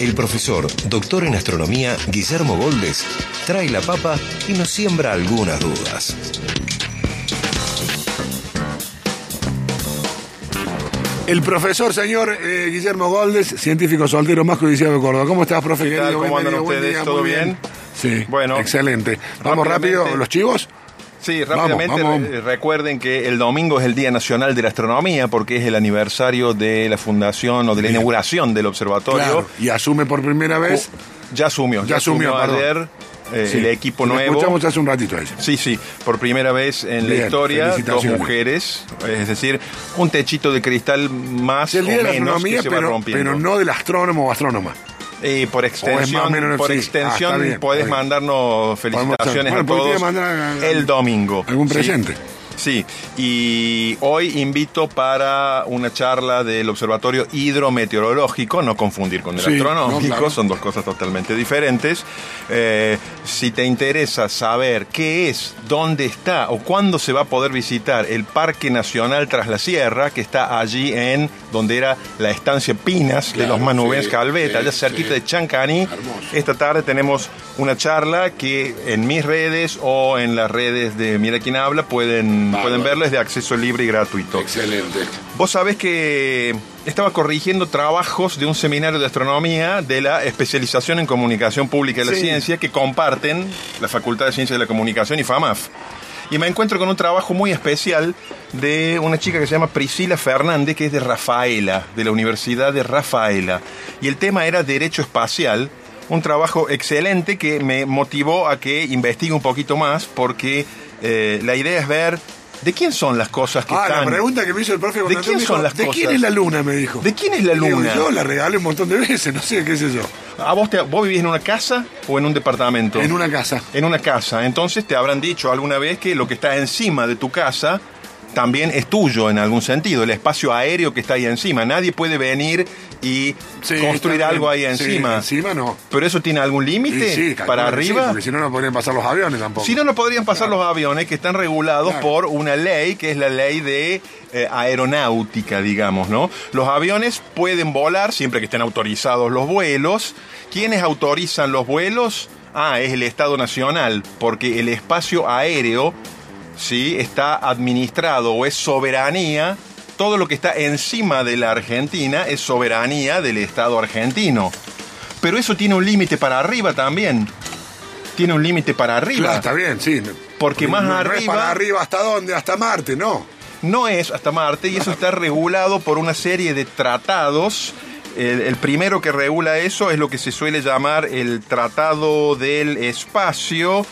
el profesor, doctor en astronomía, Guillermo Goldes, trae la papa y nos siembra algunas dudas. El profesor, señor eh, Guillermo Goldes, científico soltero más codiciado de Córdoba. ¿Cómo estás, profe? ¿Qué tal? ¿Cómo andan ustedes? día, ¿Todo bien? Sí, Bueno, excelente. Vamos rápido, los chivos. Sí, rápidamente vamos. re- recuerden que el domingo es el Día Nacional de la Astronomía porque es el aniversario de la fundación o de la inauguración del observatorio. Claro. Y asume por primera vez. Ya asumió, Ya asumió, ayer eh, Sí, el equipo lo nuevo. Escuchamos hace un ratito a ella. Sí, sí, por primera vez en la historia, dos mujeres, es decir, un techito de cristal más el o día de la menos astronomía, que se va pero, rompiendo. pero no del astrónomo o astrónoma. Y por extensión, menos, por sí. Ah, extensión bien, puedes mandarnos felicitaciones Bueno, a todos mandar el domingo. algún Sí. presente. Sí, y hoy invito para una charla del Observatorio Hidrometeorológico, no confundir con el Sí, astronómico, no, claro. son dos cosas totalmente diferentes. Eh, si te interesa saber qué es, dónde está o cuándo se va a poder visitar el Parque Nacional Tras la Sierra, que está allí en donde era la estancia Pinas de los Manubens sí, Calveta, sí, allá cerquita sí. de Chancani. Esta tarde tenemos una charla que en mis redes o en las redes de Mira quién habla pueden, Bárbaro. pueden verles de acceso libre y gratuito. Excelente. Vos sabés que estaba corrigiendo trabajos de un seminario de astronomía de la especialización en comunicación pública y la ciencia que comparten la Facultad de Ciencias de la Comunicación y FAMAF. Y me encuentro con un trabajo muy especial de una chica que se llama Priscila Fernández, que es de Rafaela, de la Universidad de Rafaela. Y el tema era Derecho Espacial, un trabajo excelente que me motivó a que investigue un poquito más, porque eh, la idea es ver de quién son las cosas que Ah, están... la pregunta que me hizo el profe cuando ¿De quién me dijo, son las ¿De cosas? quién es la luna? Me dijo. ¿De quién es la digo, luna? yo la regalé un montón de veces, no sé qué sé yo. ¿A vos, te- vos vivís en una casa o en un departamento? En una casa. En una casa. Entonces te habrán dicho alguna vez que lo que está encima de tu casa también es tuyo en algún sentido, el espacio aéreo que está ahí encima. Nadie puede venir y Sí, construir algo ahí Sí, encima. encima no. ¿Pero eso tiene algún límite? Sí, ¿Para arriba? porque si no, no podrían pasar los aviones tampoco. Si no, no podrían pasar los aviones que están regulados Claro. por una ley, que es la ley de eh, aeronáutica, digamos, ¿no? Los aviones pueden volar siempre que estén autorizados los vuelos. ¿Quiénes autorizan los vuelos? Ah, es el Estado Nacional, porque el espacio aéreo, ¿sí? Está administrado o es soberanía. Todo lo que está encima de la Argentina es soberanía del Estado argentino. Pero eso tiene un límite para arriba también. Tiene un límite para arriba. Claro, está bien, sí. Porque más no, no es arriba- para arriba, ¿hasta dónde? Hasta Marte, no. No es hasta Marte y eso está regulado por una serie de tratados. El, el primero que regula eso es lo que se suele llamar el Tratado del Espacio,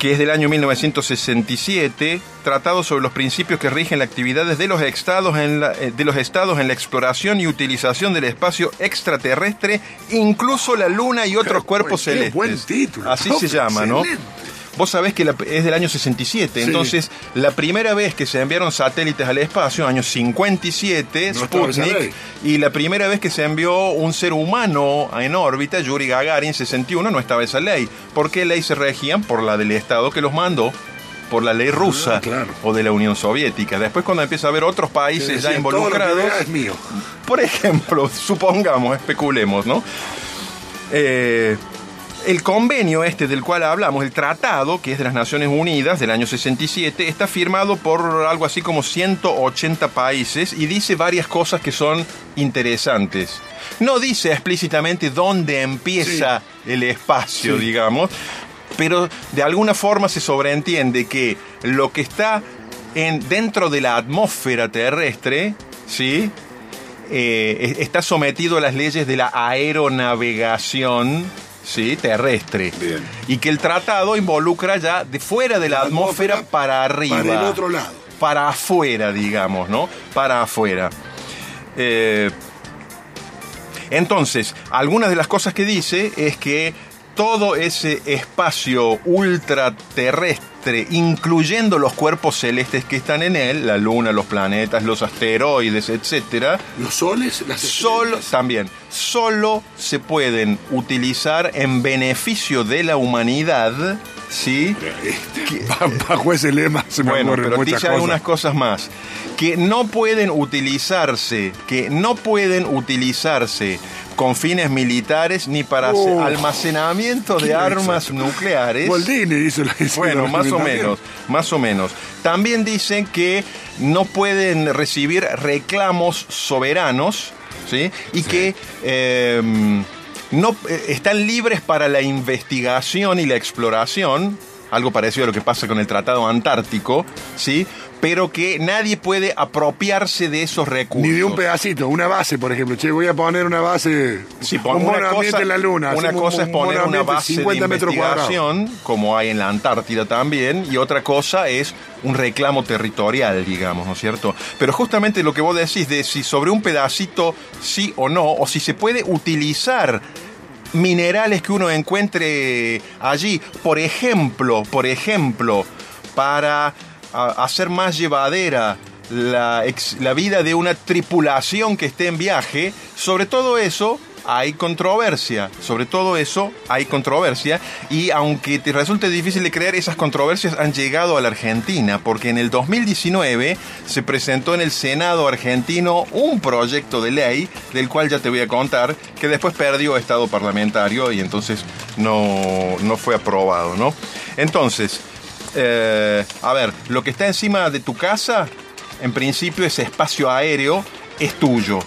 que es del año 1967, tratado sobre los principios que rigen las actividades de los estados en la, eh, de los estados en la exploración y utilización del espacio extraterrestre, incluso la Luna y otros cuerpos qué celestes. buen título, Así se llama, ¿no? Vos sabés que la- es del año 67, Sí. entonces la primera vez que se enviaron satélites al espacio, año 57, No. Sputnik, y la primera vez que se envió un ser humano en órbita, Yuri Gagarin, 61, no estaba esa ley. ¿Por qué ley se regían? Por la del Estado que los mandó, por la ley rusa Ah, claro. o de la Unión Soviética. Después cuando empieza a haber otros países ya involucrados... es mío. Por ejemplo, supongamos, especulemos, ¿no? Eh, el convenio este del cual hablamos, el tratado, que es de las Naciones Unidas del año 67, está firmado por algo así como 180 países y dice varias cosas que son interesantes. No dice explícitamente dónde empieza el espacio, Sí. digamos, pero de alguna forma se sobreentiende que lo que está en, dentro de la atmósfera terrestre, ¿sí? Eh, es- está sometido a las leyes de la aeronavegación ¿sí? terrestre. Bien. Y que el tratado involucra ya de fuera de la, La atmósfera, atmósfera para arriba. para el otro lado. Para afuera, digamos, ¿no? Para afuera. Eh, Entonces, algunas de las cosas que dice es que todo ese espacio ultraterrestre, incluyendo los cuerpos celestes que están en él, la luna, los planetas, los asteroides, etcétera, ¿Los soles? Las solo también solo se pueden utilizar en beneficio de la humanidad, ¿sí? Este, Bajo ese lema se me Bueno, pero muchas cosas. algunas cosas más. Que no pueden utilizarse, que no pueden utilizarse con fines militares ni para almacenamiento de armas exacto. nucleares. Boldini hizo la Bueno, más o menos, más o menos. También dicen que no pueden recibir reclamos soberanos, ¿sí? Y que eh, no eh, están libres para la investigación y la exploración, algo parecido a lo que pasa con el Tratado Antártico, ¿sí? Pero que nadie puede apropiarse de esos recursos. Ni de un pedacito, una base, por ejemplo. Che, voy a poner una base. Pon- un una mono ambiente cosa, en la luna. una cosa es poner una base 50 de metros investigación, como hay en la Antártida también, y otra cosa es un reclamo territorial, digamos, ¿no es cierto? Pero justamente lo que vos decís de si sobre un pedacito sí o no, o si se puede utilizar minerales que uno encuentre allí, por ejemplo, por ejemplo, para hacer más llevadera la, la vida de una tripulación que esté en viaje, sobre todo eso hay controversia, sobre todo eso hay controversia. Y aunque te resulte difícil de creer, esas controversias han llegado a la Argentina, porque en el 2019 se presentó en el Senado argentino un proyecto de ley del cual ya te voy a contar, que después perdió estado parlamentario y entonces no, no fue aprobado, ¿no? Entonces, eh, a ver, lo que está encima de tu casa, en principio ese espacio aéreo es tuyo,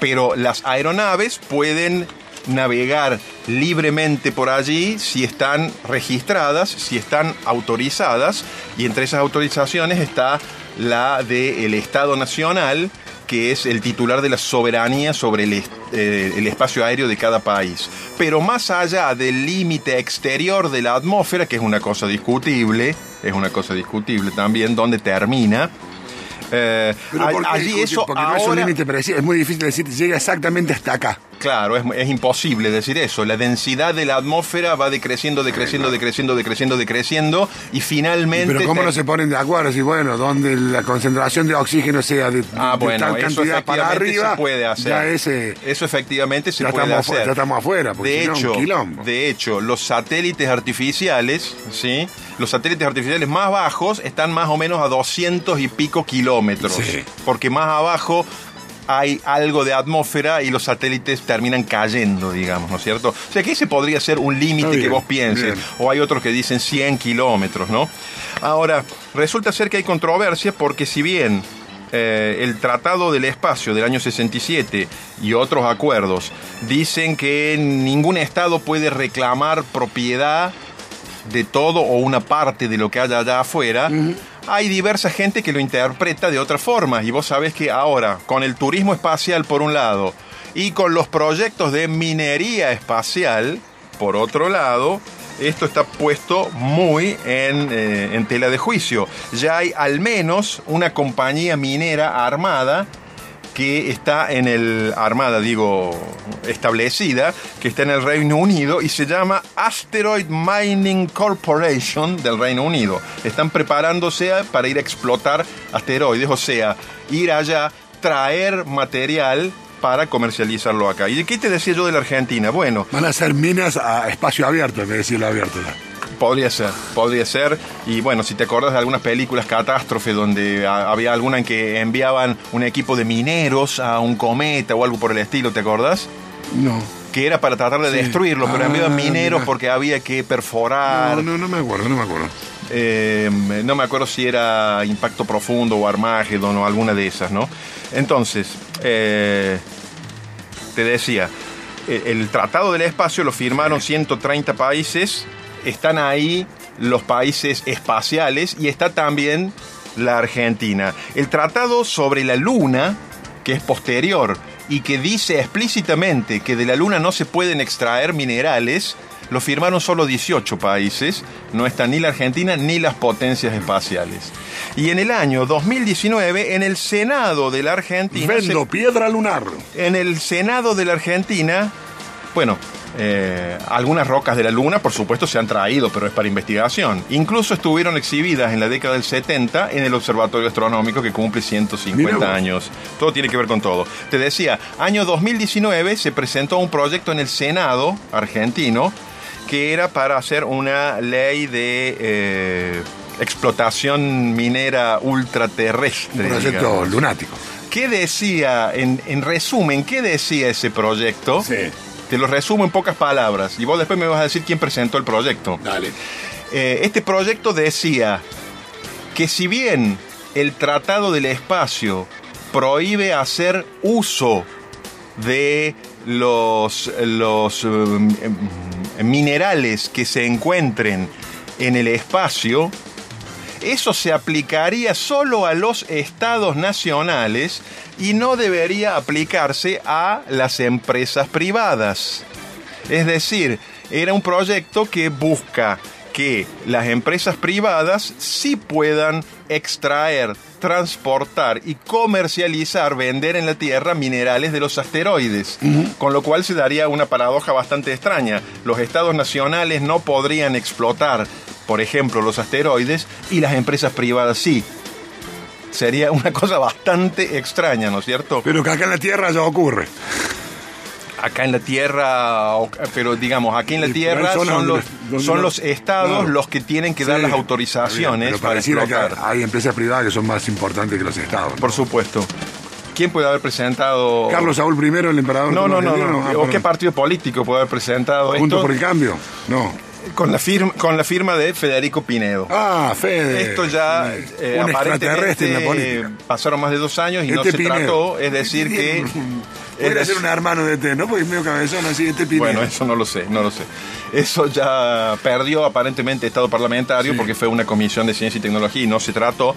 pero las aeronaves pueden navegar libremente por allí si están registradas, si están autorizadas, y entre esas autorizaciones está la del Estado Nacional, que es el titular de la soberanía sobre el, eh, el espacio aéreo de cada país. Pero más allá del límite exterior de la atmósfera, que es una cosa discutible, es una cosa discutible también, donde termina, eh, Pero a- ¿por qué allí eso Porque no es un ahora- límite preciso. Es muy difícil decir, llega exactamente hasta acá. Claro, es, es imposible decir eso. La densidad de la atmósfera va decreciendo, decreciendo, decreciendo, decreciendo, decreciendo y finalmente... Pero ¿cómo te- no se ponen de acuerdo? Si, bueno, donde la concentración de oxígeno sea de, Ah, de bueno, tal eso cantidad para efectivamente arriba, se puede hacer. ya ese... Eso efectivamente se puede hacer. ya estamos afuera, porque de si no, un hecho, quilombo. de hecho, los satélites artificiales, ¿sí? Los satélites artificiales más bajos están más o menos a 200 y pico kilómetros. Sí. Porque más abajo hay algo de atmósfera y los satélites terminan cayendo, digamos, ¿no es cierto? O sea que ese podría ser un límite que vos pienses. bien. O hay otros que dicen 100 kilómetros, ¿no? Ahora, resulta ser que hay controversia porque si bien eh, el Tratado del Espacio del año 67 y otros acuerdos dicen que ningún Estado puede reclamar propiedad de todo o una parte de lo que haya allá afuera, hay diversa gente que lo interpreta de otra forma. Y vos sabés que ahora, con el turismo espacial por un lado y con los proyectos de minería espacial por otro lado, esto está puesto muy en, eh, en tela de juicio. Ya hay al menos una compañía minera armada que está en el Armada, digo, establecida, que está en el Reino Unido y se llama Asteroid Mining Corporation del Reino Unido. Están preparándose para ir a explotar asteroides, o sea, ir allá, traer material para comercializarlo acá. ¿Y qué te decía yo de la Argentina? Bueno, Van a ser minas a espacio abierto, en vez de decirlo abierto. ya. Podría ser, podría ser. Y bueno, si te acordás de algunas películas catástrofe donde había alguna en que enviaban un equipo de mineros a un cometa o algo por el estilo, ¿te acordás? No. Que era para tratar de Sí. destruirlo, pero Ah, enviaban mineros mira. porque había que perforar. No, no, no me acuerdo, no me acuerdo. Eh, no me acuerdo si era Impacto Profundo o Armagedon o alguna de esas, ¿no? Entonces, eh, te decía, eh, el Tratado del Espacio lo firmaron 130 países, están ahí los países espaciales y está también la Argentina. El Tratado sobre la Luna, que es posterior y que dice explícitamente que de la Luna no se pueden extraer minerales, lo firmaron solo 18 países, no está ni la Argentina ni las potencias espaciales. Y en el año 2019, en el Senado de la Argentina... Vendo se- piedra lunar. en el Senado de la Argentina, bueno, eh, algunas rocas de la Luna, por supuesto, se han traído, pero es para investigación. Incluso estuvieron exhibidas en la década del 70 en el Observatorio Astronómico que cumple Mira 150 vos. años. Todo tiene que ver con todo. Te decía, año 2019 se presentó un proyecto en el Senado argentino que era para hacer una ley de eh, explotación minera ultraterrestre. Un proyecto digamos. lunático. ¿Qué decía, en, en resumen, qué decía ese proyecto? Sí. Te lo resumo en pocas palabras y vos después me vas a decir quién presentó el proyecto. Dale. Eh, este proyecto decía que si bien el Tratado del Espacio prohíbe hacer uso de los, los eh, mm, minerales que se encuentren en el espacio, eso se aplicaría solo a los estados nacionales y no debería aplicarse a las empresas privadas. Es decir, era un proyecto que busca que las empresas privadas sí puedan extraer, transportar y comercializar, vender en la Tierra minerales de los asteroides. Con lo cual se daría una paradoja bastante extraña. Los estados nacionales no podrían explotar, por ejemplo, los asteroides y las empresas privadas sí. Sería una cosa bastante extraña, ¿no es cierto? Pero que acá en la Tierra ya ocurre. acá en la tierra, pero digamos, aquí en la tierra son, los, son estados los que tienen que dar las autorizaciones bien, pero para pareciera que explotar. hay empresas privadas que son más importantes que los estados. ¿no? Por supuesto. ¿Quién puede haber presentado? Carlos Saúl I, el emperador. No, no, no, no. ah, ¿O perdón. qué partido político puede haber presentado Juntos esto? por el cambio. No. Con la firma, con la firma de Federico Pinedo. Ah, Fede. Esto ya eh, un extraterrestre en la aparentemente pasaron más de dos años y no Este se Pinedo. trató, es decir que Podría ser un hermano de T, ¿no? Porque es medio cabezón así, este Pinedo. Bueno, eso no lo sé, no lo sé. Eso ya perdió aparentemente estado parlamentario Sí. porque fue una comisión de ciencia y tecnología y no se trató.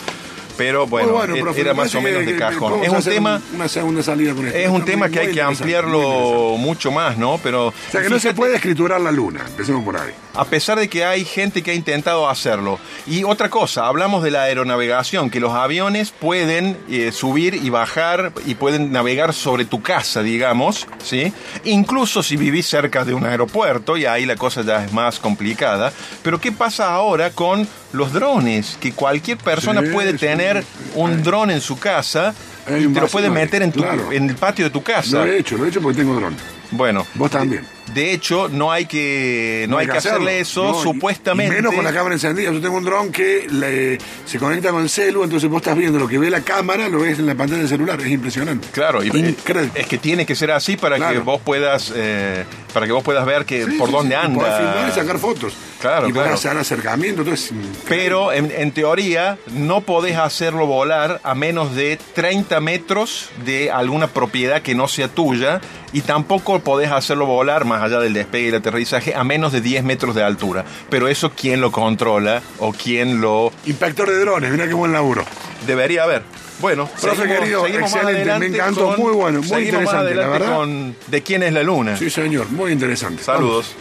Pero bueno, bueno, e- profe, era más o menos que- de cajón. Es un tema, Una segunda salida con esto. es un tema que hay que ampliarlo mucho más, ¿no? Pero O sea que no se puede escriturar la luna. Empecemos por ahí. a pesar de que hay gente que ha intentado hacerlo. Y otra cosa, hablamos de la aeronavegación, que los aviones pueden eh, subir y bajar y pueden navegar sobre tu casa, digamos, ¿sí? Incluso si vivís cerca de un aeropuerto, y ahí la cosa ya es más complicada. Pero ¿qué pasa ahora con los drones? Que cualquier persona Sí, puede sí. tener un dron en su casa y te lo puede meter en, tu- claro. en el patio de tu casa. Lo he hecho, lo he hecho porque tengo dron. Bueno, Vos también. de hecho, no hay que, no hay que hacerle eso, No, supuestamente. menos con la cámara encendida. Yo tengo un dron que le- se conecta con el celu, entonces vos estás viendo lo que ve la cámara, lo ves en la pantalla del celular. Es impresionante. Claro, y Increíble. es que tiene que ser así para que vos puedas eh, para que vos puedas ver que Sí, por sí, dónde sí, anda. Podés filmar y sacar fotos. Claro, y claro. hacer acercamiento. Entonces, Pero en, en teoría no podés hacerlo volar a menos de 30 metros de alguna propiedad que no sea tuya y tampoco podés hacerlo volar más allá del despegue y el aterrizaje a menos de 10 metros de altura. Pero eso quién lo controla o quién lo inspector de drones, mira qué buen laburo. Debería haber. Bueno, Profe querido, excelente, me encantó, muy bueno, muy interesante, la verdad. con de quién es la luna. Sí, señor, muy interesante. Saludos.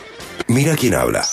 Mira quién habla.